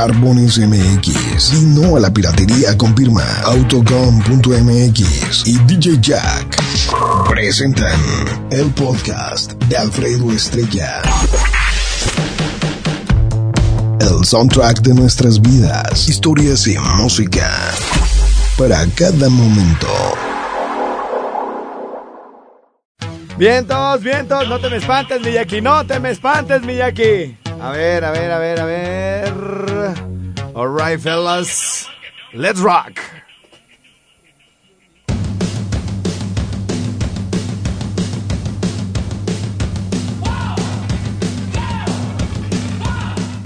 Barbones MX y no a la piratería confirma Autocom.mx y DJ Jack presentan el podcast de Alfredo Estrella. El soundtrack de nuestras vidas, historias y música para cada momento. Vientos, vientos, no te me espantes, Miyaki, no te me espantes, Miyaki. A ver, a ver, a ver, a ver. Alright, fellas. Let's rock.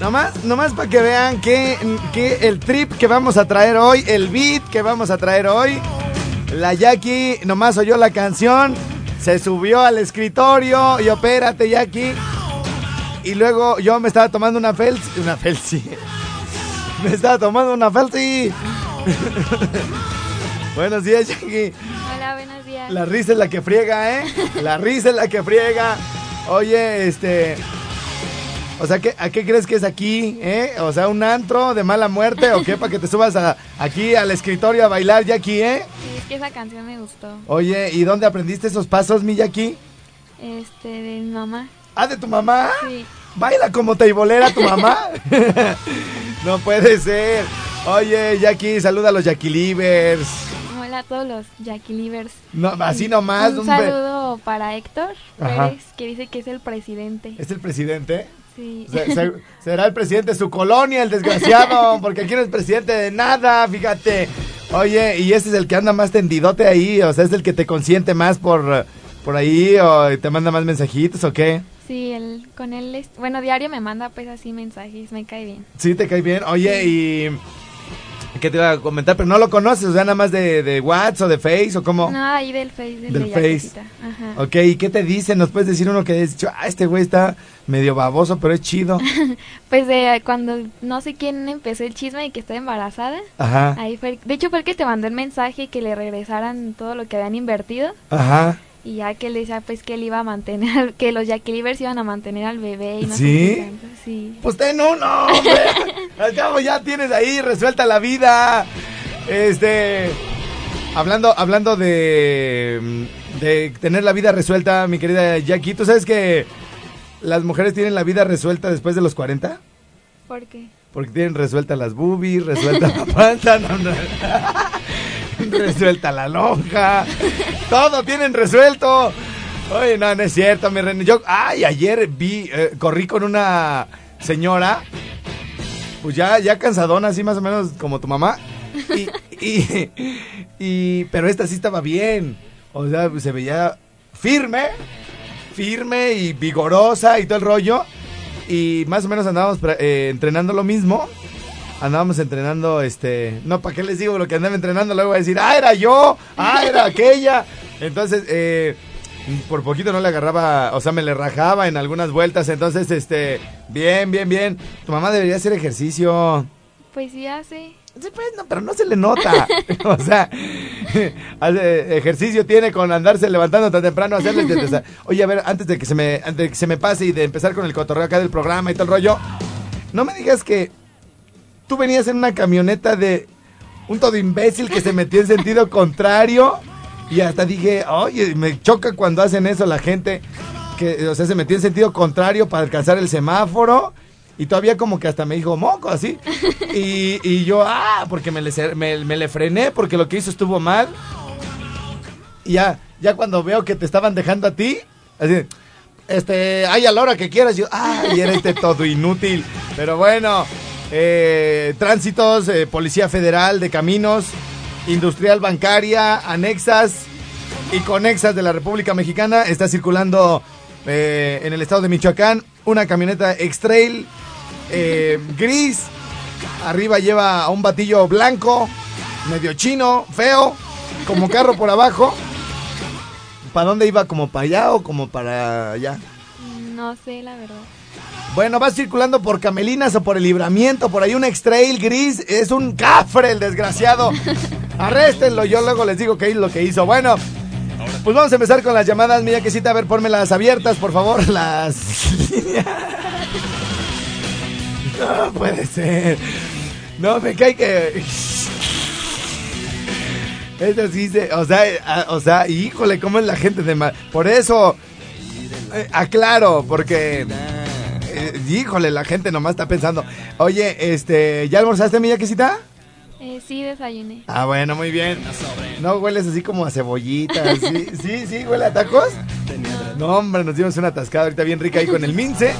Nomás, nomás para que vean que, que el trip que vamos a traer hoy, el beat que vamos a traer hoy, la Jackie nomás oyó la canción, se subió al escritorio y opérate Jackie. Y luego yo me estaba tomando una Felsi, una Felsi. Me estaba tomando una Felsi. buenos días Jackie. Hola, buenos días. La risa es la que friega, ¿eh? La risa es la que friega. Oye, este... O sea, ¿qué, ¿a qué crees que es aquí? ¿Eh? O sea, un antro de mala muerte o qué? Para que te subas a- aquí al escritorio a bailar, Jackie, ¿eh? Sí, es que esa canción me gustó. Oye, ¿y dónde aprendiste esos pasos, mi Jackie? Este, de mi mamá. ¿Ah, de tu mamá? Sí. ¿Baila como teibolera tu mamá? no puede ser. Oye, Jackie, saluda a los Jackie Livers. Hola a todos los Jackie Livers. No, así nomás. Un un saludo para Héctor Ajá. Pérez, que dice que es el presidente. ¿Es el presidente? Sí. Se- se- será el presidente de su colonia, el desgraciado, porque aquí no es presidente de nada, fíjate. Oye, y ese es el que anda más tendidote ahí, o sea, es el que te consiente más por, por ahí, o te manda más mensajitos, o qué. Sí, él, con él, es- bueno, diario me manda pues así mensajes, me cae bien. Sí, te cae bien. Oye, y... ¿Qué te iba a comentar? Pero no lo conoces, o sea, nada más de, de WhatsApp o de Face, o cómo. No, ahí del Face, del, Del de Face. Ajá. Ok, ¿y qué te dicen? ¿Nos puedes decir uno que has dicho, ah, este güey está medio baboso, pero es chido? Pues de cuando no sé quién empezó el chisme y que está embarazada. Ajá, Ahí fue, de hecho fue el que te mandó el mensaje que le regresaran todo lo que habían invertido. ajá. Y ya que él decía pues que él iba a mantener, que los Jackie Livers iban a mantener al bebé y no ¿Sí? tanto, Sí. Pues ten uno, hombre. Al cabo ya tienes ahí resuelta la vida. Este. Hablando, hablando de, de tener la vida resuelta, mi querida Jackie, ¿tú sabes que las mujeres tienen la vida resuelta después de los 40? ¿Por qué? Porque tienen resuelta las boobies, resuelta la panza, no, no. resuelta la lonja, todo tienen resuelto. Oye, no, no es cierto, mi René. Yo, ay, ayer vi, eh, corrí con una señora, pues ya, ya cansadona, así más o menos como tu mamá. Y, y, pero esta sí estaba bien. O sea, se veía firme, firme y vigorosa y todo el rollo. Y más o menos andábamos eh, entrenando lo mismo. Andábamos entrenando, este... No, ¿para qué les digo lo que andaba entrenando? Luego voy a decir, ah, era yo, ah, era aquella. Entonces, eh, por poquito no le agarraba, o sea, me le rajaba en algunas vueltas. Entonces, este, bien, bien, bien. Tu mamá debería hacer ejercicio. Pues sí hace. Sí, pues, no, pero no se le nota. o sea, hace- ejercicio tiene con andarse levantando tan temprano, hacerle o sea, Oye, a ver, antes de que se me antes de que se me pase y de empezar con el cotorreo acá del programa y todo el rollo, no me digas que tú venías en una camioneta de un todo imbécil que se metió en sentido contrario y hasta dije, oye, me choca cuando hacen eso la gente que, o sea, se metió en sentido contrario para alcanzar el semáforo y todavía como que hasta me dijo moco así. Y, y yo, ah, porque me le, me, me le frené porque lo que hizo estuvo mal y ya, ya cuando veo que te estaban dejando a ti, así, este, ay, a la hora que quieras, yo, ay, era este todo inútil. Pero bueno, eh, tránsitos, eh, Policía Federal de Caminos, Industrial Bancaria, anexas, y conexas de la República Mexicana. Está circulando eh, en el estado de Michoacán una camioneta X-Trail eh, gris. Arriba lleva un batillo blanco, medio chino, feo, como carro por abajo. ¿Para dónde iba? ¿Como para allá o como para allá? No sé, la verdad. Bueno, va circulando por Camelinas o por el libramiento, por ahí un X-Trail gris, es un cafre el desgraciado. Arréstenlo, yo luego les digo qué es lo que hizo. Bueno, pues vamos a empezar con las llamadas, mira que cita, a ver, las abiertas, por favor, las No puede ser. No, me cae que... Eso sí se, o sea, o sea, híjole, cómo es la gente de mal. Por eso, eh, aclaro, porque eh, híjole, la gente nomás está pensando, oye, este, ¿ya almorzaste, mi yaquecita? Eh, sí, desayuné. Ah, bueno, muy bien. ¿No hueles así como a cebollitas? Sí, sí, sí, huele a tacos. No, hombre, nos dimos una atascada ahorita bien rica ahí con el Mince,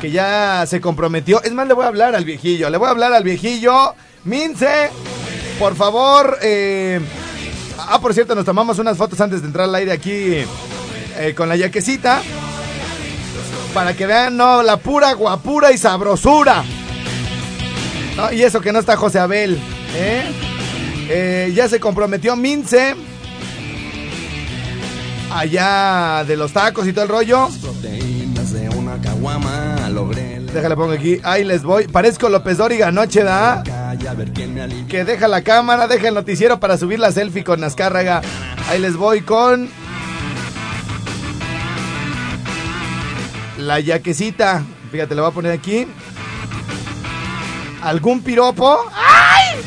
que ya se comprometió. Es más, le voy a hablar al viejillo, le voy a hablar al viejillo. Mince, por favor, eh... Ah, por cierto, nos tomamos unas fotos antes de entrar al aire aquí eh, con la yaquecita para que vean, no, la pura guapura y sabrosura. y eso que no está José Abel, ¿eh? ¿eh? ya se comprometió Mince. Allá de los tacos y todo el rollo. Déjale pongo aquí. Ahí les voy. Parezco López Dóriga anoche, ¿da? Que deja la cámara, deja el noticiero para subir la selfie con Nazcárraga. Ahí les voy con La yaquecita. Fíjate, le voy a poner aquí. ¿Algún piropo? ¡Ay!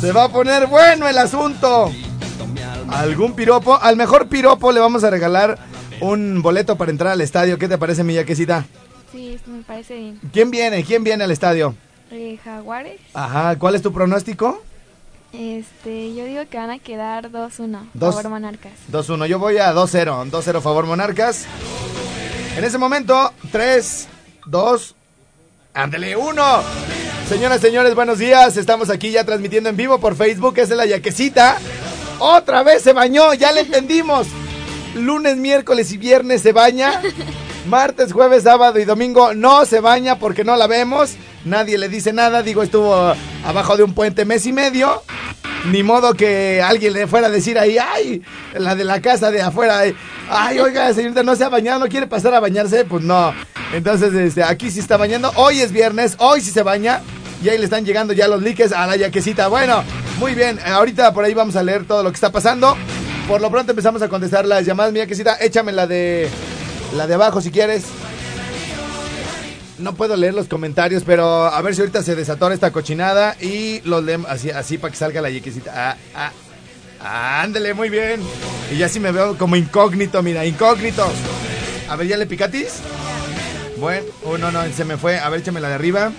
Se va a poner bueno el asunto. ¿Algún piropo? Al mejor piropo le vamos a regalar un boleto para entrar al estadio. ¿Qué te parece, mi yaquecita? Sí, me parece bien. ¿Quién viene? ¿Quién viene al estadio? Eh, Jaguares. Ajá, ¿cuál es tu pronóstico? Este, yo digo que van a quedar 2-1, favor Monarcas. 2-1, yo voy a 2-0, 2-0 favor Monarcas. En ese momento, 3, 2, ándale, 1. Señoras, señores, buenos días. Estamos aquí ya transmitiendo en vivo por Facebook. Es la yaquecita. Otra vez se bañó, ya le entendimos. Lunes, miércoles y viernes se baña. Martes, jueves, sábado y domingo no se baña porque no la vemos. Nadie le dice nada. Digo, estuvo abajo de un puente mes y medio. Ni modo que alguien le fuera a decir ahí, ay, la de la casa de afuera, ay, oiga, señorita, no se ha bañado, no quiere pasar a bañarse, pues no. Entonces, este, aquí sí está bañando. Hoy es viernes, hoy sí se baña. Y ahí le están llegando ya los likes a la yaquecita. Bueno, muy bien. Ahorita por ahí vamos a leer todo lo que está pasando. Por lo pronto empezamos a contestar las llamadas. Mi yaquecita, échame la de, la de abajo si quieres. No puedo leer los comentarios, pero a ver si ahorita se desatora esta cochinada y los leemos así, así para que salga la yequecita. Ah, ah, ándele, muy bien. Y ya sí me veo como incógnito, mira, incógnito. A ver, ¿ya le picatis? Bueno, oh, no, no, se me fue. A ver, échame la de arriba.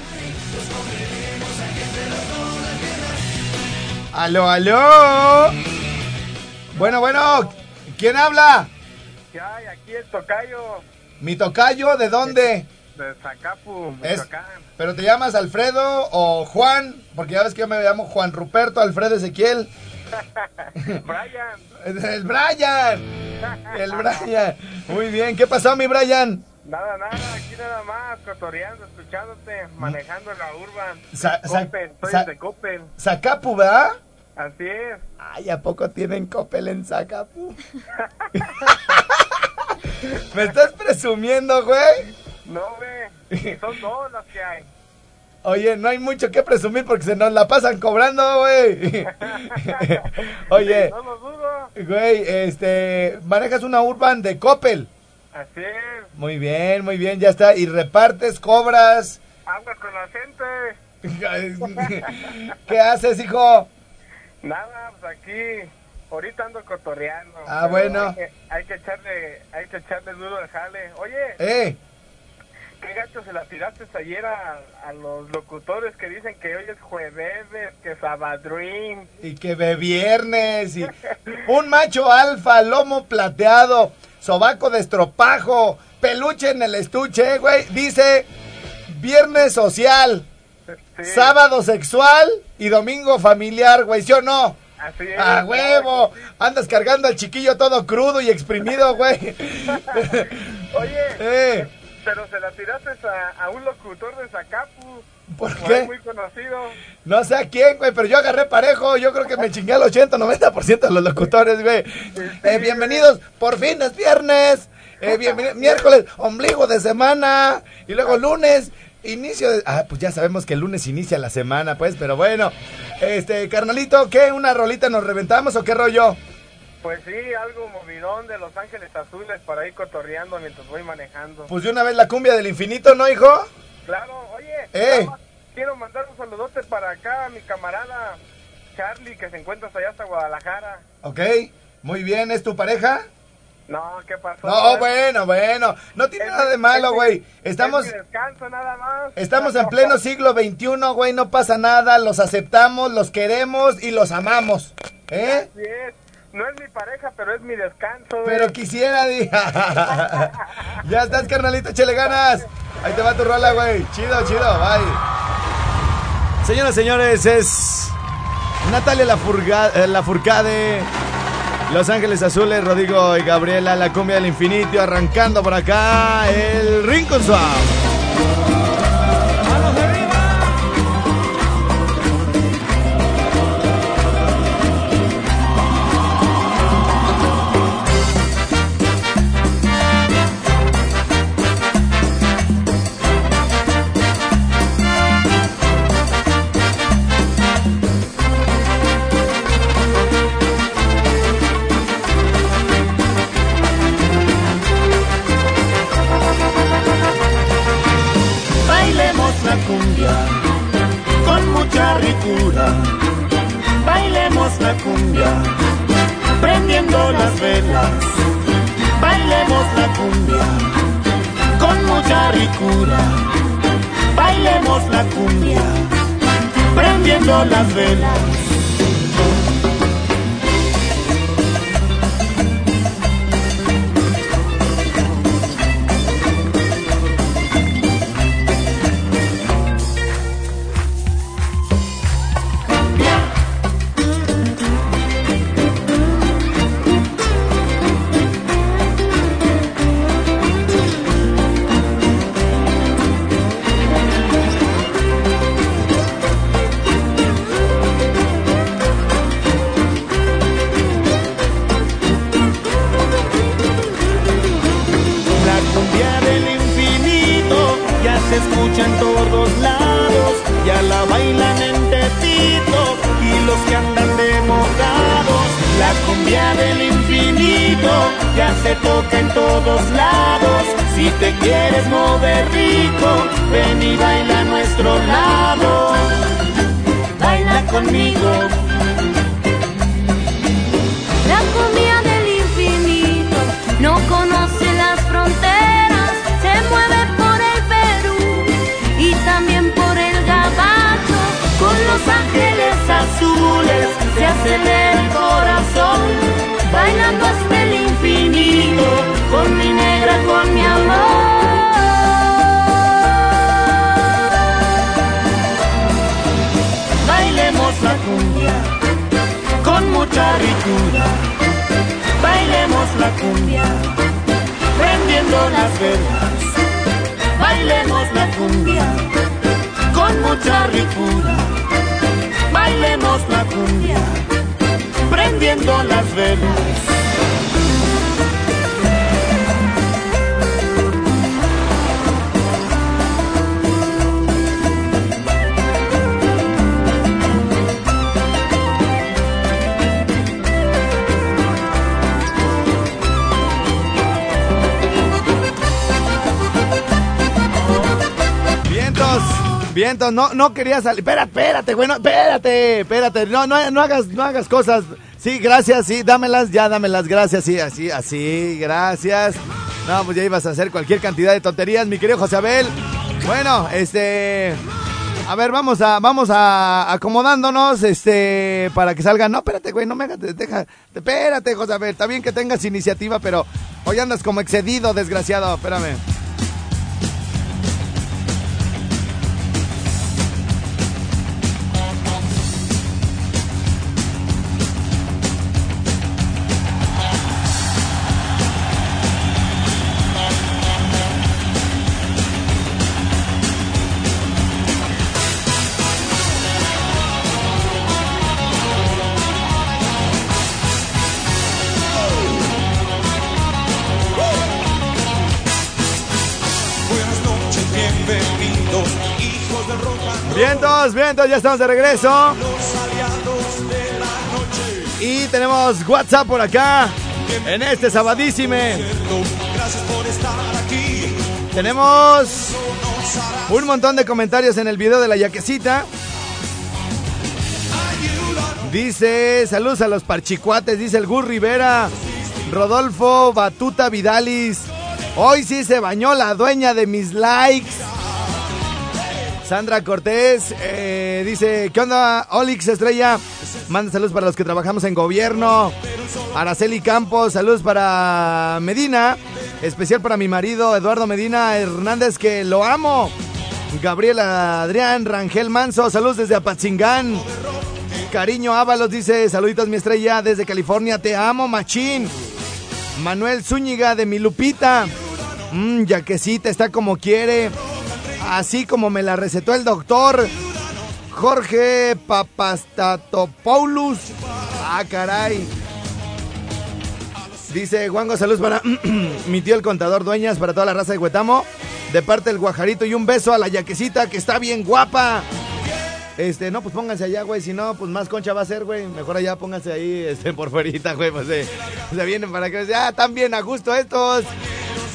Aló, aló. Bueno, bueno, ¿quién habla? ¿Qué hay? Aquí el tocayo. ¿Mi tocayo? ¿De dónde? De Zacapu, Michoacán. ¿Pero te llamas Alfredo o Juan? Porque ya ves que yo me llamo Juan Ruperto Alfredo Ezequiel. Brian. El Brian. El Brian. Muy bien. ¿Qué pasó, mi Brian? Nada, nada. Aquí nada más, cotoreando, escuchándote, manejando la urban. Sa Coppel, soy de Coppel. Zacapu, ¿verdad? Así es. Ay, ¿a poco tienen Coppel en Zacapu? ¿Me estás presumiendo, güey? No, güey. Son dos las que hay. Oye, no hay mucho que presumir porque se nos la pasan cobrando, güey. Oye. no lo dudo. Güey, este, manejas una Urban de Coppel. Así es. Muy bien, muy bien, ya está. Y repartes, cobras. Hablas con la gente. ¿Qué haces, hijo? Nada, pues aquí ahorita ando cotorreando. Ah, bueno. Hay que, echarle, hay que echarle duro al jale. Oye. Eh. ¿Qué gacho se la tiraste ayer a, los locutores que dicen que hoy es jueves, que sabadrín? Y que ve viernes. Y un macho alfa, lomo plateado, sobaco de estropajo, peluche en el estuche, güey. Dice viernes social, sábado sexual y domingo familiar, güey. ¿Sí o no? Así es. ¡A huevo! Andas cargando al chiquillo todo crudo y exprimido, güey. Oye, Eh, pero se la tiraste a, a un locutor de Zacapu. ¿Por qué? muy conocido. no sé a quién, güey, pero yo agarré parejo. Yo creo que me chingué al 80, 90% de los locutores, güey. Eh, bienvenidos, por fin es viernes. Eh, miércoles, ombligo de semana. Y luego lunes, inicio de. Ah, pues ya sabemos que el lunes inicia la semana, pues, pero bueno. Este, carnalito, ¿qué? ¿Una rolita nos reventamos o qué rollo? Pues sí, algo movidón de Los Ángeles Azules para ir cotorreando mientras voy manejando. Pues de una vez la cumbia del infinito, ¿no, hijo? Claro, oye, Eh. quiero mandar un saludote para acá a mi camarada Charlie que se encuentra allá hasta Guadalajara. Ok, muy bien, ¿es tu pareja? No, ¿qué pasó? No, bueno, bueno, no tiene Es- nada de malo, güey. Estamos, es descanso nada más. estamos en pleno siglo XXI, güey, no pasa nada, los aceptamos, los queremos y los amamos, ¿eh? Así es. No es mi pareja, pero es mi descanso. güey. Pero quisiera, di- ya estás, carnalito, échale ganas. Ahí te va tu rola, güey. Chido, chido, bye. Señoras, señores, es Natalia Lafourga- eh, Lafourcade, Los Ángeles Azules, Rodrigo y Gabriela, la cumbia del infinito, arrancando por acá el Rincón Suave. Cumbia con mucha ricura. Bailemos la cumbia prendiendo las velas. Bailemos la cumbia con mucha ricura. Bailemos la cumbia prendiendo las velas. Todos lados. Si te quieres mover rico, ven y baila a nuestro lado. Baila conmigo. La cumbia del infinito no conoce las fronteras, se mueve por el Perú y también por el Gabacho. Con los ángeles azules se acelera el corazón, bailando hasta el infinito, con mi negra, con mi amor. Bailemos la cumbia con mucha ricura, bailemos la cumbia prendiendo las velas, bailemos la cumbia con mucha ricura. Bailemos la cumbia, prendiendo las velas. Vientos, no, no quería salir. Espera, espérate, güey, no, espérate, espérate. No, no, no hagas, no hagas cosas. Sí, gracias, sí, dámelas, ya dámelas, gracias, sí, así, así, gracias. No, pues ya ibas a hacer cualquier cantidad de tonterías, mi querido José Abel. Bueno, este. A ver, vamos a, vamos a acomodándonos, este, para que salgan. No, espérate, güey, no me hagas, deja, espérate, José Abel, está bien que tengas iniciativa, pero hoy andas como excedido, desgraciado, espérame. Vientos, vientos, ya estamos de regreso. Y tenemos WhatsApp por acá. En este sabadísime. Tenemos un montón de comentarios en el video de la yaquecita. Dice, saludos a los parchicuates, dice el Gur Rivera. Rodolfo Batuta Vidalis. Hoy sí se bañó la dueña de mis likes. Sandra Cortés eh, dice, ¿qué onda? Olix Estrella, manda saludos para los que trabajamos en gobierno. Araceli Campos, saludos para Medina, especial para mi marido Eduardo Medina Hernández, que lo amo. Gabriela Adrián, Rangel Manso, saludos desde Apatzingán. Cariño Ábalos dice, saluditos mi estrella desde California, te amo, machín. Manuel Zúñiga de mi Lupita. Mmm, yaquecita, está como quiere. Así como me la recetó el doctor. Jorge Papastatopoulos. Ah, caray. Dice Juango, saludos para mi tío el contador Dueñas, para toda la raza de Huetamo. De parte del guajarito y un beso a la yaquecita que está bien guapa. Este, no, pues pónganse allá, güey. Si no, pues más concha va a ser, güey. Mejor allá pónganse ahí, este, por fuerita, güey. Pues eh, se vienen para que ya están bien a gusto estos.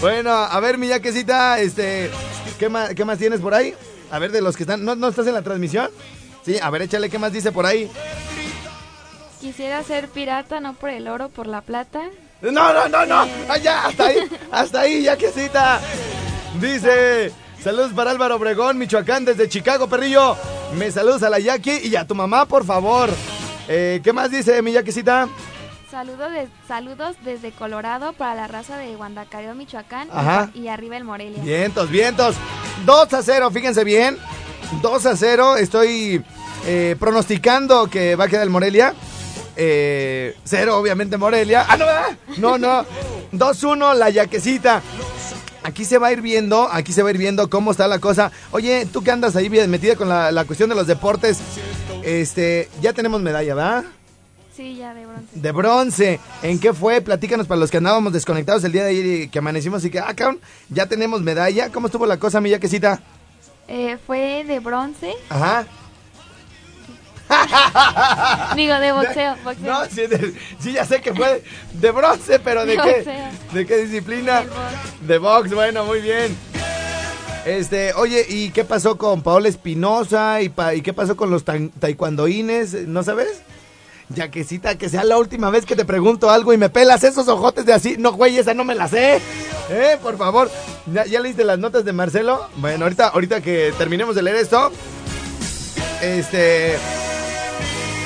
Bueno, a ver, mi yaquecita, este, ¿qué más, qué más tienes por ahí? A ver, de los que están, ¿no, ¿no estás en la transmisión? Sí, a ver, échale, ¿qué más dice por ahí? Quisiera ser pirata, no por el oro, por la plata. No, no, no, no. Allá, hasta ahí, hasta ahí, yaquecita. Dice, saludos para Álvaro Obregón, Michoacán, desde Chicago, perrillo. Me saludos a la Yaqui y a tu mamá, por favor. Eh, ¿Qué más dice mi yaquecita? Saludos, de, saludos desde Colorado para la raza de Guandacareo, Michoacán. Ajá. Y, y arriba el Morelia. Vientos, vientos. 2 a 0, fíjense bien. 2 a 0, estoy eh, pronosticando que va a quedar el Morelia. Eh, cero, obviamente, Morelia. Ah, no, ¿verdad? no, no. 2-1, la yaquecita. Aquí se va a ir viendo, aquí se va a ir viendo cómo está la cosa. Oye, tú que andas ahí bien metida con la, la cuestión de los deportes, este, ya tenemos medalla, ¿verdad? Sí, ya de bronce. De bronce. ¿En qué fue? Platícanos para los que andábamos desconectados el día de ayer y que amanecimos y que, ah, cabrón, ya tenemos medalla. ¿Cómo estuvo la cosa, mi yaquecita? Eh, fue de bronce. Ajá. Digo, de boxeo. boxeo. No, sí, de- sí, ya sé que fue de bronce, pero ¿de De qué? boxeo. ¿De qué disciplina? Box. De box, bueno, muy bien. Este, oye, ¿y qué pasó con Paola Espinosa? ¿Y, pa- ¿Y qué pasó con los taekwondoines? ¿No sabes? Yaquecita, que sea la última vez que te pregunto algo y me pelas esos ojotes de así. No, güey, esa no me la sé. Eh, por favor. ¿Ya, ya leíste las notas de Marcelo? Bueno, ahorita, ahorita que terminemos de leer esto, este,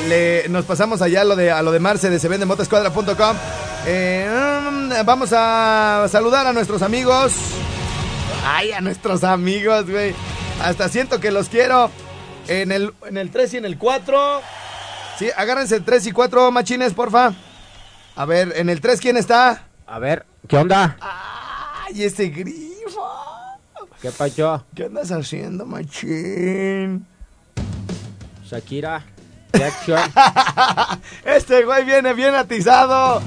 le, nos pasamos allá a lo de, a lo de Marce de sevendemotescuadra.com. Eh, mm, vamos a saludar a nuestros amigos. Ay, a nuestros amigos, güey. Hasta siento que los quiero. En el, en el 3 y en el 4. Sí, agárrense el 3 y 4, machines, porfa. A ver, en el 3, ¿quién está? A ver, ¿qué onda? Ay, ese grifo. ¿Qué pasó? ¿Qué andas haciendo, machín? Shakira, Jackson. Este güey viene bien atizado.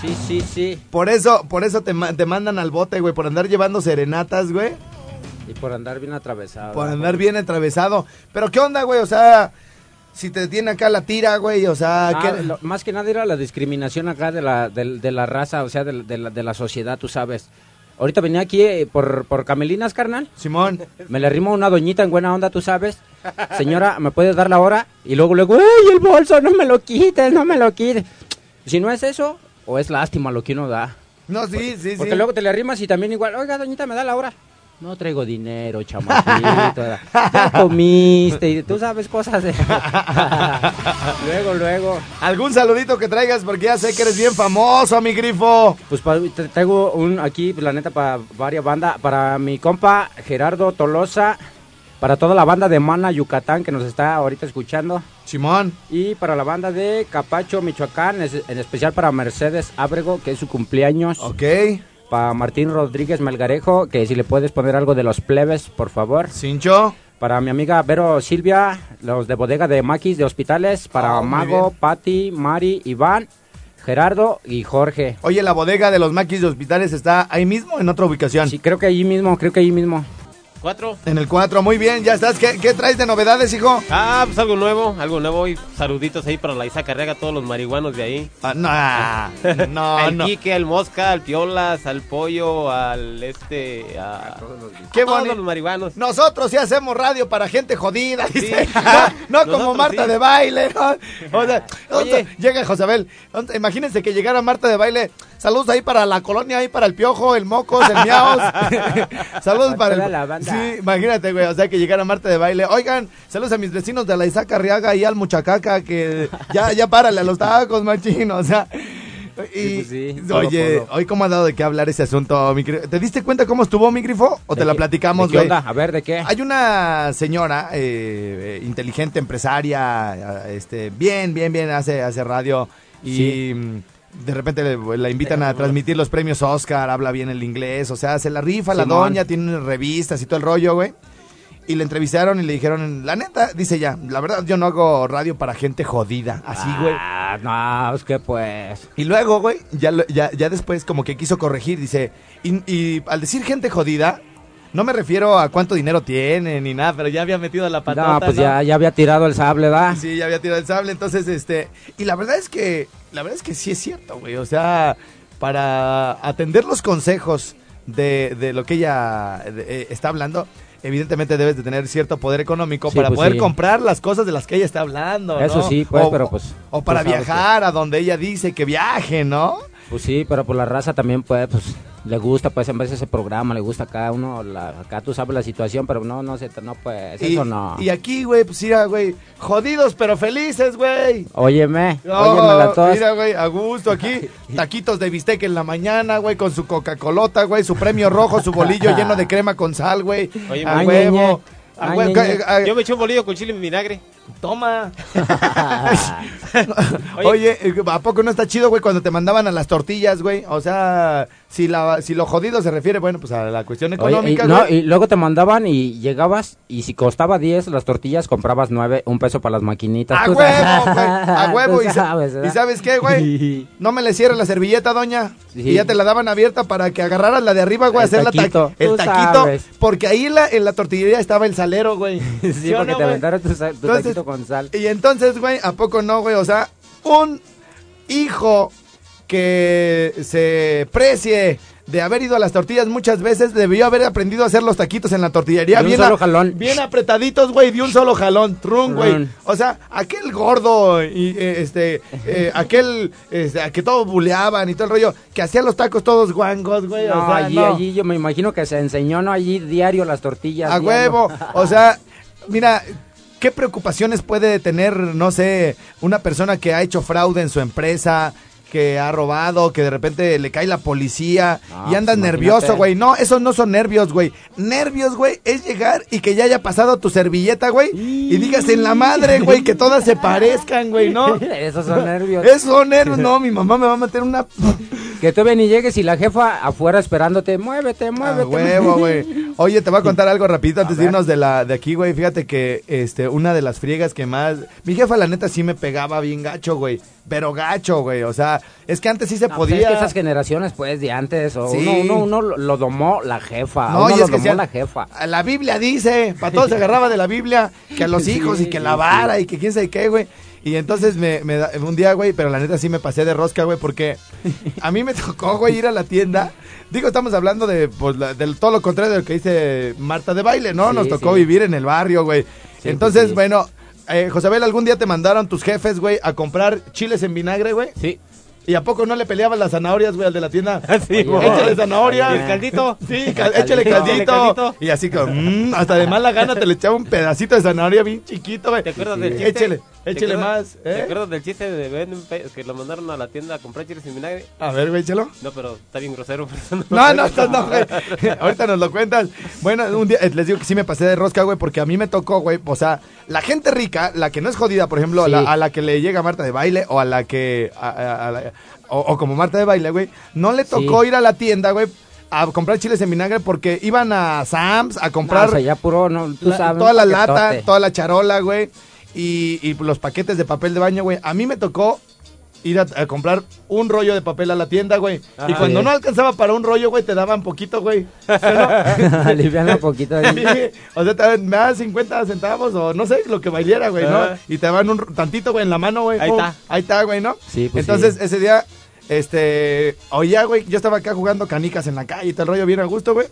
Sí, sí, sí. Por eso, por eso te, te mandan al bote, güey, por andar llevando serenatas, güey. Y por andar bien atravesado. Por andar bien atravesado. Pero ¿qué onda, güey? O sea, si te tiene acá la tira, güey, o sea, Ah, ¿qué- lo- más que nada era la discriminación acá de la, de, de la raza, o sea, de, de la, de la sociedad, tú sabes. Ahorita venía aquí eh, por, por Camelinas, carnal. Simón. Me le rimo una doñita en buena onda, tú sabes. Señora, ¿me puedes dar la hora? Y luego, luego, ¡ay, el bolso! No me lo quites, no me lo quites. Si no es eso, o es lástima lo que uno da. No, sí, sí, Porque sí. luego te le arrimas y también igual, oiga, doñita, ¿me da la hora? No traigo dinero, chamaquito. ya comiste y tú sabes cosas de... luego, luego. ¿Algún saludito que traigas? Porque ya sé que eres bien famoso, mi grifo. Pues traigo un aquí, pues, la neta, para varias bandas. Para mi compa Gerardo Tolosa, para toda la banda de Mana, Yucatán, que nos está ahorita escuchando. Simón. Y para la banda de Capacho, Michoacán, en especial para Mercedes Ábrego, que es su cumpleaños. Ok. Para Martín Rodríguez Melgarejo, que si le puedes poner algo de los plebes, por favor. Cincho. Para mi amiga Vero Silvia, los de bodega de Maquis de Hospitales. Para Ah, Mago. Patti, Mari, Iván, Gerardo y Jorge. Oye, la bodega de los maquis de hospitales está ahí mismo, en otra ubicación. Sí, creo que ahí mismo, creo que ahí mismo. 4. En el 4, muy bien, ya estás. ¿Qué, qué traes de novedades, hijo? Ah, pues algo nuevo, algo nuevo. Y saluditos ahí para la Isaac Carrega, todos los marihuanos de ahí. Ah, no, no, al no. Quique, al Mosca, al Piolas, al Pollo, al este. A, Qué a todos bonito. los marihuanos. Nosotros sí hacemos radio para gente jodida, dice. Sí. No, no como Marta sí. de baile. ¿no? O sea, Oye. llega Josabel. Imagínense que llegara Marta de baile. Saludos ahí para la colonia, ahí para el piojo, el mocos, el miaos. Saludos para toda el. la banda. Sí, imagínate, güey. O sea, que llegara Marta de baile. Oigan, saludos a mis vecinos de la Isaac Arriaga y al Muchacaca, que ya, ya párale a los tacos, machino. O sea. Y, pues sí, oye, hoy cómo ha dado de qué hablar ese asunto, mi ¿Te diste cuenta cómo estuvo mi grifo? ¿O te ¿De la platicamos, güey? A ver, ¿de qué? Hay una señora eh, inteligente, empresaria, eh, este, bien, bien, bien, hace, hace radio y Sí. De repente le- la invitan a transmitir los premios Oscar, habla bien el inglés, o sea, se la rifa la doña, tiene revistas y todo el rollo, güey. Y le entrevistaron y le dijeron, la neta, dice ya, la verdad yo no hago radio para gente jodida, así, güey. Ah, no, es que pues. Y luego, güey, ya, ya, ya después como que quiso corregir, dice, y, y al decir gente jodida, no me refiero a cuánto dinero tiene ni nada, pero ya había metido la patata, No, pues ¿no? ya, ya había tirado el sable, ¿da? Sí, ya había tirado el sable, entonces, este, y la verdad es que, la verdad es que sí es cierto, güey, o sea, para atender los consejos de, de lo que ella eh, está hablando, evidentemente debes de tener cierto poder económico Sí, para pues poder sí. comprar las cosas de las que ella está hablando, Eso ¿no? sí, pues, O- pero pues, O para viajar a donde ella dice que viaje, ¿no? Pues sí, pero por la raza también, pues, pues, le gusta, pues, en vez ese programa, le gusta acá uno, la, acá tú sabes la situación, pero no, no sé, no, pues, Y, eso no. y aquí, güey, pues mira, güey, jodidos pero felices, güey. Óyeme, óyeme la tos. mira, güey, a gusto aquí. Taquitos de bistec en la mañana, güey, con su Coca-Colota, güey, su premio rojo, su bolillo lleno de crema con sal, güey. Oye, a Ay, huevo. A Ay, huevo. a- Yo me eché un bolillo con chile en vinagre. Toma. Oye. Oye, ¿a poco no está chido, güey, cuando te mandaban a las tortillas, güey? O sea, si la si lo jodido se refiere, bueno, pues a la cuestión Oye, económica, y, no, y luego te mandaban y llegabas y si costaba 10 las tortillas comprabas 9, un peso para las maquinitas. A huevo, güey, a huevo. Y, sa- sabes, ¿y sabes qué, güey? No me le cierre la servilleta, doña. Sí. Y ya te la daban abierta para que agarraras la de arriba, güey, hacer la ta- taquito, el taquito. sabes. Porque ahí la, en la tortillería estaba el salero, güey. Sí, porque no, te aventaron tu, tu Entonces, taquito con sal. Y entonces, güey, ¿a poco no, güey? O sea, un hijo que se precie de haber ido a las tortillas muchas veces debió haber aprendido a hacer los taquitos en la tortillería. De un bien solo jalón. Bien apretaditos, güey, de un solo jalón. Trun, güey. O sea, aquel gordo y eh, este, eh, aquel, este, a que todos buleaban y todo el rollo, que hacía los tacos todos guangos, güey. o sea, allí, no. allí yo me imagino que se enseñó, ¿no? Allí diario las tortillas. A diario. huevo. O sea, mira, ¿qué preocupaciones puede tener, no sé, una persona que ha hecho fraude en su empresa? Que ha robado, que de repente le cae la policía No, y andas pues nervioso, güey. No, esos no son nervios, güey. Nervios, güey, es llegar y que ya haya pasado tu servilleta, güey, y digas en la madre, güey, que todas se parezcan, güey, ¿no? Esos son nervios. Esos son nervios, no, mi mamá me va a meter una Que tú ven y llegues y la jefa afuera esperándote, muévete, muévete. huevo, güey. Oye, te voy a contar algo rapidito antes de irnos de la de aquí, güey. Fíjate que este una de las friegas que más mi jefa la neta sí me pegaba bien gacho, güey. Pero gacho, güey. O sea, es que antes sí se No, pues podía. es que esas generaciones, pues, de antes, o Sí. uno, uno, uno lo- domó la jefa, No, uno y lo es que domó sea- la jefa. La Biblia dice, para todos se agarraba de la Biblia, que a los Sí, hijos y que la sí, vara y que quién sabe qué, güey. Y entonces me, me da- un día, güey, pero la neta sí me pasé de rosca, güey, porque a mí me tocó, güey, ir a la tienda. Digo, estamos hablando de, pues, la- del todo lo contrario de lo que dice Marta de baile, ¿no? Sí, Nos tocó sí. vivir en el barrio, güey. Sí, entonces, pues, bueno, eh, Josabel, ¿algún día te mandaron tus jefes, güey, a comprar chiles en vinagre, güey? Sí. ¿Y a poco no le peleaban las zanahorias, güey, al de la tienda? Sí. Échale zanahoria. ¿Y el caldito? Sí, cal- échale Caldito. Y así como, mm, hasta de mala gana te le echaba un pedacito de zanahoria bien chiquito, güey. ¿Te acuerdas Sí. del chiste? Échale, ¿Te échale más, ¿eh? ¿Te acuerdas del chiste de Ben que lo mandaron a la tienda a comprar chiles sin vinagre? A ver, güey, échalo. No, pero está bien grosero. No, no, no, no, güey. Ahorita nos lo cuentas. Bueno, un día eh, les digo que sí me pasé de rosca, güey, porque a mí me tocó, güey. O sea, la gente rica, la que no es jodida, por ejemplo, a, la, Sí. a la que le llega Marta de baile o a la que. a- a- a la- o, o como Marta de baile, güey, no le tocó Sí. ir a la tienda, güey, a comprar chiles en vinagre porque iban a Sam's a comprar. No, o sea, ya puro, no, tú sabes. toda la lata, toda la charola, güey. Y, y los paquetes de papel de baño, güey. A mí me tocó ir a, a comprar un rollo de papel a la tienda, güey. Y cuando no alcanzaba para un rollo, güey, te daban poquito, güey. ¿Sí o no? Alivian un poquito ahí. Sí, o sea, te me daban 50 centavos o no sé, lo que valiera, güey, ¿no? Y te daban un tantito, güey, en la mano, güey. Ahí está. Ahí está, güey, ¿no? Sí, pues Entonces, sí. ese día, este, oía, güey, yo estaba acá jugando canicas en la calle y todo el rollo bien a gusto, güey.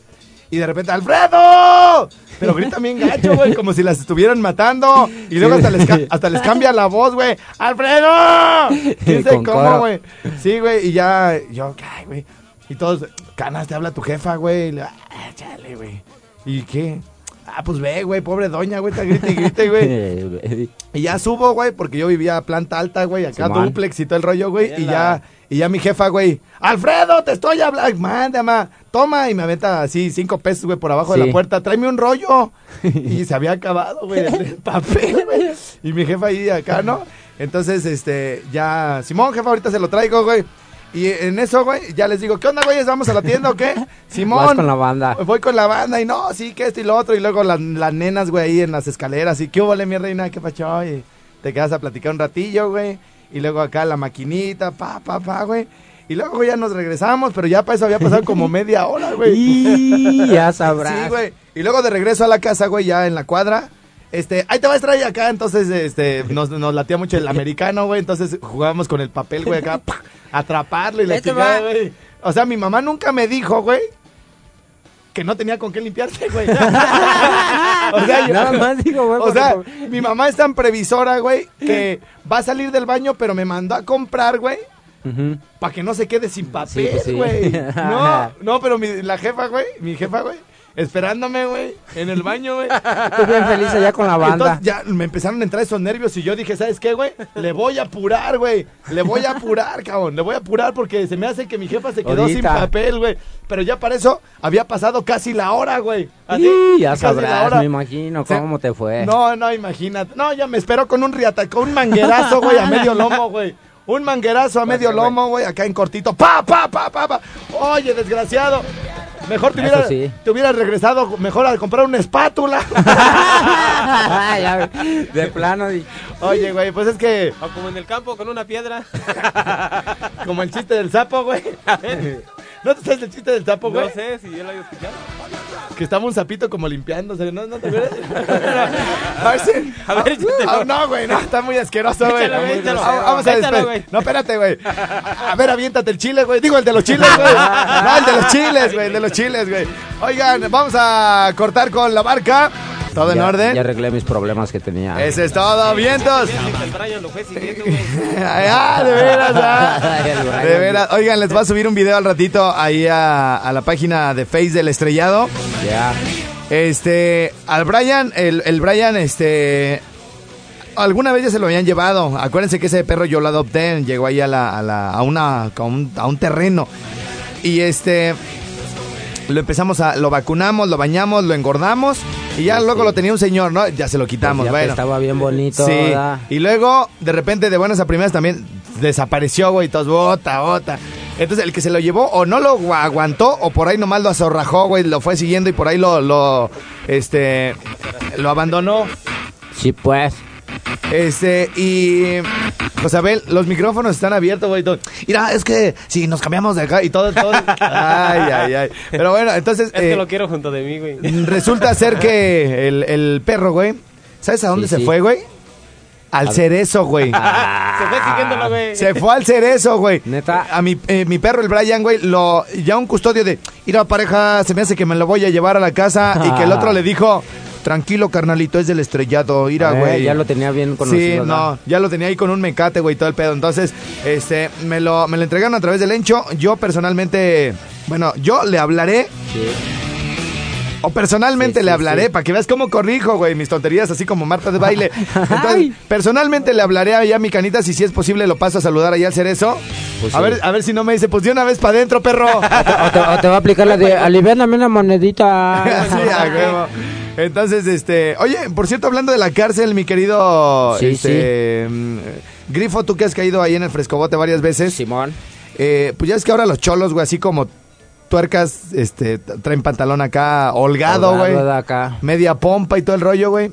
Y de repente, ¡Alfredo! Pero grita bien gacho, güey, como si las estuvieran matando. Y luego Sí, hasta, les, hasta cambia la voz, güey. ¡Alfredo! ¿Quién sabe cómo, güey? Sí, güey, y ya, yo, ay, güey. Y todos, canas, te habla tu jefa, güey. Ah, chale, güey. ¿Y qué? Ah, pues ve, güey, pobre doña, güey, está grite y grite, güey. Y ya subo, güey, porque yo vivía a planta alta, güey, acá duplex y todo el rollo, güey. Y ya, y ya mi jefa, güey, Alfredo, te estoy hablando, manda, ma, toma, y me aventa así cinco pesos, güey, por abajo de la puerta, tráeme un rollo. y se había acabado, güey, el, el papel, güey. Y mi jefa ahí acá, ¿no? Entonces, este, ya, Simón, jefa, ahorita se lo traigo, güey. Y en eso, güey, ya les digo, ¿qué onda, güeyes? ¿Vamos a la tienda o qué? Simón. Vas con la banda. Voy con la banda y no, sí, que esto y lo otro. Y luego las, las nenas, güey, ahí en las escaleras. Y qué vale, mi reina, qué pacho. Y te quedas a platicar un ratillo, güey. Y luego acá la maquinita, pa, pa, pa, güey. Y luego ya nos regresamos, pero ya para eso había pasado como media hora, güey. Y ya sabrás. Sí, güey. Y luego de regreso a la casa, güey, ya en la cuadra. Este, ahí te vas a traer acá, entonces, este, nos, nos latía mucho el americano, güey, entonces jugábamos con el papel, güey, acá, ¡pac! atraparlo y va. güey. O sea, mi mamá nunca me dijo, güey, que no tenía con qué limpiarse, güey. o sea, yo- Nada más digo, güey. o sea, porque- mi mamá es tan previsora, güey, que va a salir del baño, pero me mandó a comprar, güey, Ujú. para que no se quede sin Sí, papel, pues sí. güey. No, no, pero mi- la jefa, güey, mi jefa, güey, esperándome, güey, en el baño, güey. Tú bien feliz allá con la banda. Entonces ya me empezaron a entrar esos nervios y yo dije, ¿sabes qué, güey? Le voy a apurar, güey. Le voy a apurar, cabrón. Le voy a apurar porque se me hace que mi jefa se quedó sin papel, güey. Pero ya para eso había pasado casi la hora, güey. Así, Y ya sabrás, me imagino Se- cómo te fue. No, no, imagínate. No, ya me esperó con un riataco, un manguerazo, güey, a medio lomo, güey. Un manguerazo a medio lomo, güey, acá en cortito. ¡Pa, pa, pa, pa, pa! Oye, desgraciado. Mejor te Eso hubiera, sí. te hubieras regresado mejor a comprar una espátula. De plano. y- Oye, güey, pues es que O como en el campo con una piedra. como el chiste del sapo, güey. ¿No te sabes el chiste del sapo, güey? No sé si yo lo había escuchado. Que estaba un sapito como limpiándose, ¿no? ¿No te acuerdas? a ver si... A ver, échatelo. Ah, no, güey, no, está muy asqueroso, güey. Échalo, güey, échalo. Ah, Vamos a güey. No, espérate, güey. A ver, aviéntate el chile, güey. Digo, el de los chiles, güey. No, el de los chiles, güey, el de los chiles, güey. Oigan, vamos a cortar con la barca. ¿Todo en orden? Ya arreglé mis problemas que tenía. Eso es todo, vientos. Ah, de veras, ah. De veras. Oigan, les voy a subir un video al ratito ahí a, a la página de Face del Estrellado. Ya. Este, al Brian, el, el Brian, este, alguna vez ya se lo habían llevado. Acuérdense que ese perro yo lo adopté, llegó ahí a la, a la, a una, a un, a un terreno. Y este, lo empezamos a, lo vacunamos, lo bañamos, lo engordamos. Y ya luego lo tenía un señor, ¿no? Ya se lo quitamos, Pues bueno. estaba bien bonito. Sí, ¿verdad? y luego de repente de buenas a primeras también desapareció, güey, todos, bota, bota. Entonces el que se lo llevó o no lo agu- aguantó o por ahí nomás lo azorrajó, güey, lo fue siguiendo y por ahí lo, lo, este, lo abandonó. Sí, pues. Este, y, pues Abel, los micrófonos están abiertos, güey. Mira, es que si nos cambiamos de acá y todo, todo. Ay, ay, ay. Pero bueno, entonces, Es que eh, lo quiero junto de mí, güey. resulta ser que el, el perro, güey, ¿sabes a dónde Sí, se sí. fue, güey? Al cerezo, güey. Se fue siguiéndolo, güey. Se fue al cerezo, güey. Neta. A mi, eh, mi perro, el Brian, güey, lo, ya un custodio de, ir a pareja, se me hace que me lo voy a llevar a la casa. Y que el otro le dijo, tranquilo, carnalito, es del estrellado, ira, Eh, güey. ya lo tenía bien conocido. Sí, no, ya lo tenía ahí con un mecate, güey, todo el pedo. Entonces, este, me lo, me lo entregaron a través del encho. Yo personalmente, bueno, yo le hablaré. Sí. O personalmente Sí, le hablaré sí. para que veas cómo corrijo, güey, mis tonterías, así como Marta de baile. Entonces, personalmente le hablaré allá a mi canita si si es posible lo paso a saludar allá al cerezo. Pues a ver, a ver si no me dice, pues de una vez para adentro, perro. O te, o te va a aplicar la de aliviáname una monedita. Sí, a huevo. Entonces, este, oye, por cierto, hablando de la cárcel, mi querido Sí, este, mm, Grifo, tú que has caído ahí en el frescobote varias veces, Simón. eh, pues ya es que ahora los cholos, güey, así como tuercas, este, traen pantalón acá holgado, güey. Media pompa y todo el rollo, güey.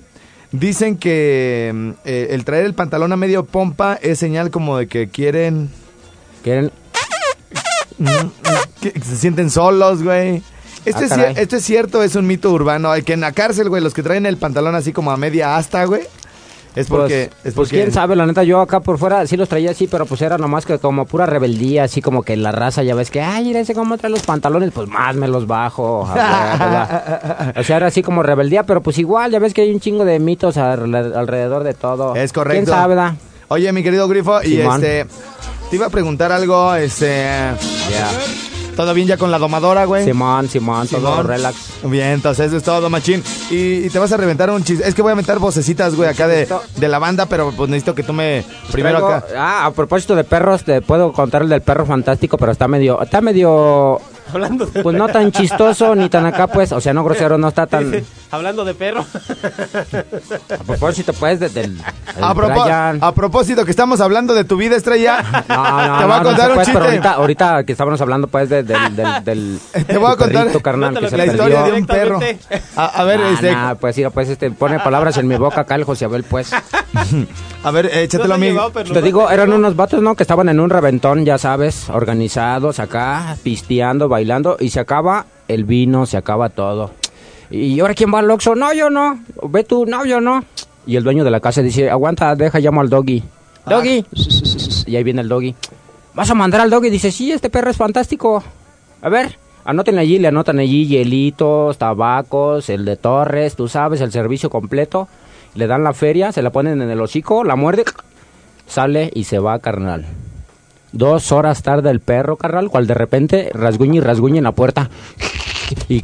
Dicen que mm, eh, el traer el pantalón a medio pompa es señal como de que quieren... ¿Quieren? Mm, que se sienten solos, güey. Esto, Ah, es, caray. esto es cierto, es un mito urbano. Hay que en la cárcel, güey, los que traen el pantalón así como a media asta, güey. Es porque... Pues, es pues porque quién sabe, la neta, yo acá por fuera sí los traía así, pero pues era nomás que como pura rebeldía, así como que la raza ya ves que, ay, mira ese cómo trae los pantalones, pues más me los bajo. o sea, era así como rebeldía, pero pues igual, ya ves que hay un chingo de mitos alre- alrededor de todo. Es correcto. ¿Quién sabe, da? Oye, mi querido Grifo, y este... Te iba a preguntar algo, este... ¿Todo bien ya con la domadora, güey? Simón, Simón, todo relax. Bien, entonces eso es todo, machín. Y, y te vas a reventar un chiste. Es que voy a meter vocecitas, güey, acá de, de la banda, pero pues necesito que tú me... Primero Traigo- acá. Ah, a propósito de perros, te puedo contar el del perro fantástico, pero está medio, está medio, Hablando de, pues no tan chistoso ni tan acá, pues, o sea, no grosero, no está tan. Hablando de perro. A propósito, pues, de- del. A, propo- Brian. a propósito que estamos hablando de tu vida, estrella. No, no, te voy no, a no contar se un chiste. ahorita, ahorita que estábamos hablando, pues, de- del, del, del, Te voy a del contar perrito, carnal, que se la historia de perdió. un perro. A, a ver, Nah, este, nah, pues, mira, pues, este, pone palabras en mi boca acá el José Abel, pues. a ver, échatelo No a mí. ha llevado, pero Te digo, eran unos vatos, ¿no? Que estaban en un reventón, ya sabes, organizados acá, pisteando, bailando, y se acaba el vino, se acaba todo. ¿Y ahora quién va al Oxxo? No, yo no. Ve tú, no, yo no. Y el dueño de la casa dice, aguanta, deja, llamo al doggy. Doggy. Y ahí viene el doggy. ¿Vas a mandar al doggy? Dice, sí, este perro es fantástico. A ver, anoten allí, le anotan allí hielitos, tabacos, el de Torres, tú sabes, el servicio completo. Le dan la feria, se la ponen en el hocico, la muerde, sale y se va, carnal. Dos horas tarde el perro, carnal, cual de repente rasguña y rasguña en la puerta. Y,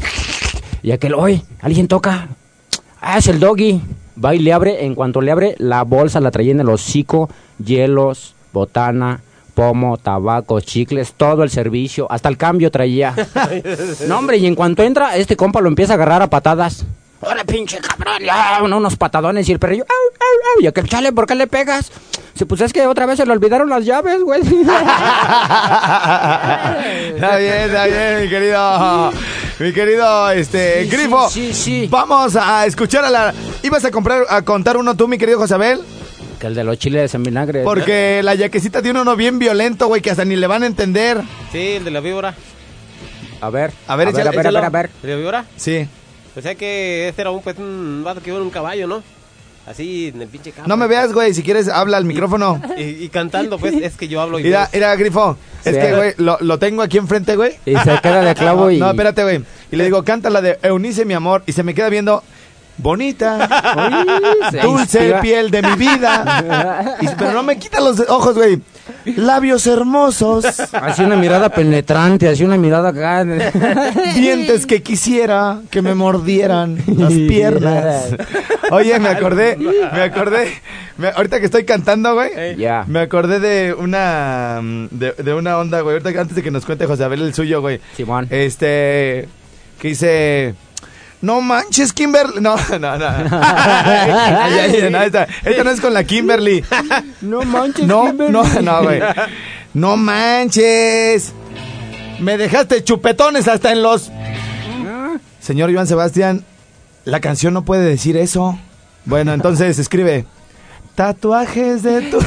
y aquel, hoy, alguien toca. Ah, es el doggy. Va y le abre, en cuanto le abre, la bolsa la traía en el hocico, hielos, botana, pomo, tabaco, chicles, todo el servicio, hasta el cambio traía. no, hombre, y en cuanto entra, este compa lo empieza a agarrar a patadas. ¡Hola, pinche cabrón! Ya, uno- unos patadores y el perrillo. ¡Au, au, au! Y aquel chale, ¿por qué le pegas? Se pues es que otra vez se le olvidaron las llaves, güey. Está bien, está bien, mi querido. Mi querido, este, Sí, Grifo. sí, sí, sí. Vamos a escuchar a la. ¿Ibas a comprar, a contar uno tú, mi querido Josabel? que el de los chiles en vinagre. Porque la yaquecita tiene uno bien violento, güey, que hasta ni le van a entender. Sí, el de la víbora. A ver, A ver, a ver, échale, a ver, a ver, a ver. ¿El de la víbora? Sí. O sea que este era un, pues, un vato que iba en un caballo, ¿no? Así en el pinche campo. No me veas, güey, si quieres habla al micrófono. Y, y cantando, pues, es que yo hablo y Mira, mira, Grifo. Es Sí. que, güey, lo, lo tengo aquí enfrente, güey. Y se queda de clavo y... No, espérate, güey. Y le digo, canta la de Eunice, mi amor. Y se me queda viendo, bonita, Uy, dulce piel de mi vida. Y- pero no me quita los ojos, güey. Labios hermosos, Así una mirada penetrante, así una mirada acá. dientes que quisiera que me mordieran las piernas. Oye, me acordé, me acordé. me- ahorita que estoy cantando, güey. Ya. Me acordé de una mm, de, de una onda, güey. Ahorita que- antes de que nos cuente José Abel el suyo, güey. Simón. Este que dice no manches, Kimberly. No, no, no. Esta, no es con la Kimberly. No manches, No, Kimberly. no, no, güey. No manches. Me dejaste chupetones hasta en los. Señor Iván Sebastián, la canción no puede decir eso. Bueno, entonces escribe. Tatuajes de tu.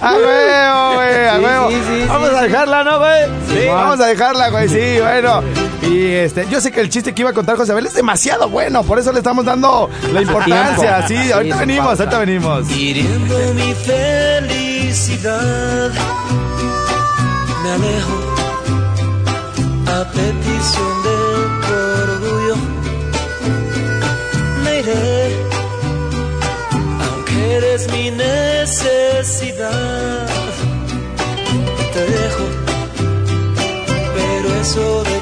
a huevo, güey, a Sí, huevo. sí, sí, Vamos a dejarla, ¿no, güey? Sí. Vamos a dejarla, güey, sí, bueno. Y este, yo sé que el chiste que iba a contar José Abel es demasiado bueno, por eso le estamos dando la importancia. Sí, ahorita venimos, ahorita venimos. hiriendo mi felicidad. Me alejo a petición de tu orgullo. Me iré, aunque eres mi necesidad. Te dejo, pero eso de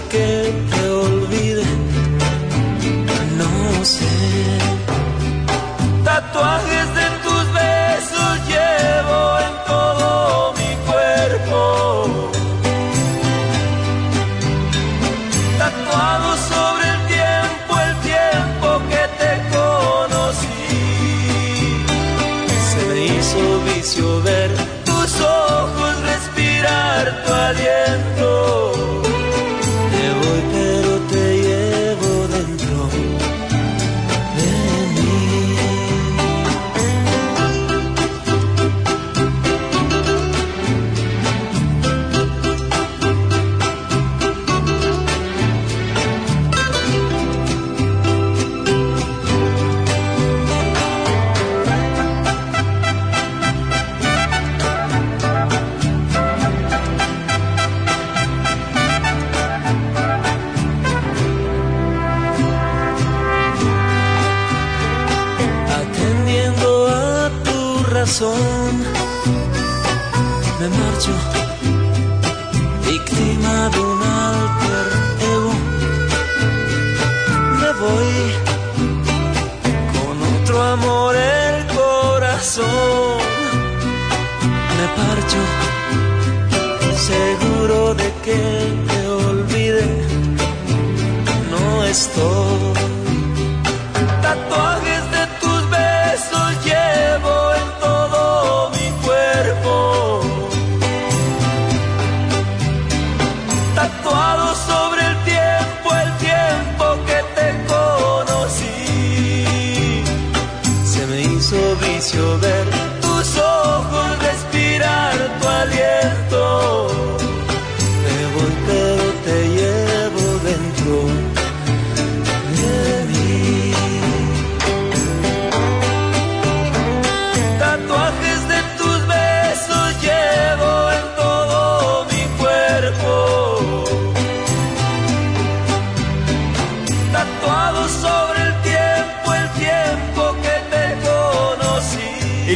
Me marcho, víctima de un alter ego. Me voy con otro amor el corazón. Me parcho, seguro de que te olvide. No estoy.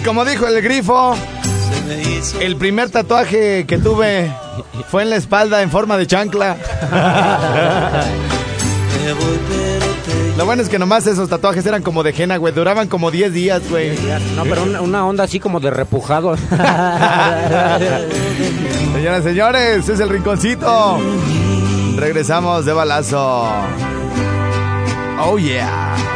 Como dijo el grifo, el primer tatuaje que tuve fue en la espalda en forma de chancla. Lo bueno es que nomás esos tatuajes eran como de henna, güey. Duraban como 10 días, güey. No, pero una, una onda así como de repujado. Señoras y señores, es el rinconcito. Regresamos de balazo. Oh yeah.